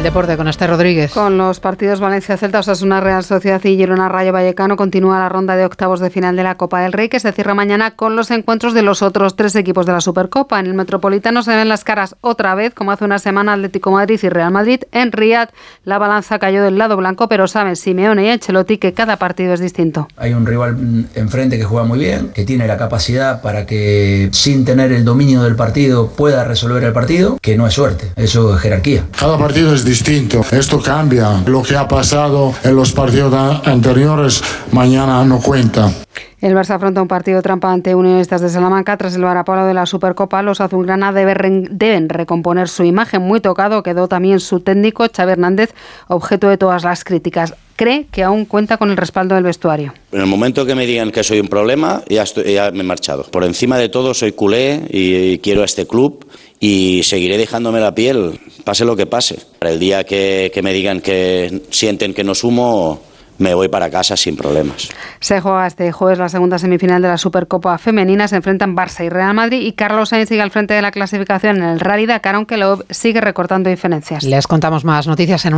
el deporte con Esther Rodríguez. Con los partidos Valencia-Celta, Osasuna Real Sociedad y Girona Rayo Vallecano continúa la ronda de octavos de final de la Copa del Rey que se cierra mañana con los encuentros de los otros tres equipos de la Supercopa. En el Metropolitano se ven las caras otra vez, como hace una semana Atlético Madrid y Real Madrid. En Riyadh la balanza cayó del lado blanco, pero saben Simeone y Ancelotti que cada partido es distinto. Hay un rival enfrente que juega muy bien, que tiene la capacidad para que sin tener el dominio del partido pueda resolver el partido, que no es suerte, eso es jerarquía. Cada partido es distinto, esto cambia. Lo que ha pasado en los partidos anteriores mañana no cuenta. El Barça afronta un partido trampa ante Unionistas de Salamanca. Tras el varapalo de la Supercopa, los azulgrana deben, deben recomponer su imagen. Muy tocado quedó también su técnico, Xavi Hernández, objeto de todas las críticas. Cree que aún cuenta con el respaldo del vestuario. En el momento que me digan que soy un problema, ya, ya me he marchado. Por encima de todo, soy culé y quiero a este club y seguiré dejándome la piel, pase lo que pase. Para el día que, que me digan que sienten que no sumo, me voy para casa sin problemas. Se juega este jueves la segunda semifinal de la Supercopa Femenina. Se enfrentan Barça y Real Madrid y Carlos Sainz sigue al frente de la clasificación en el Rally Dakar, aunque Loeb sigue recortando diferencias. Les contamos más noticias en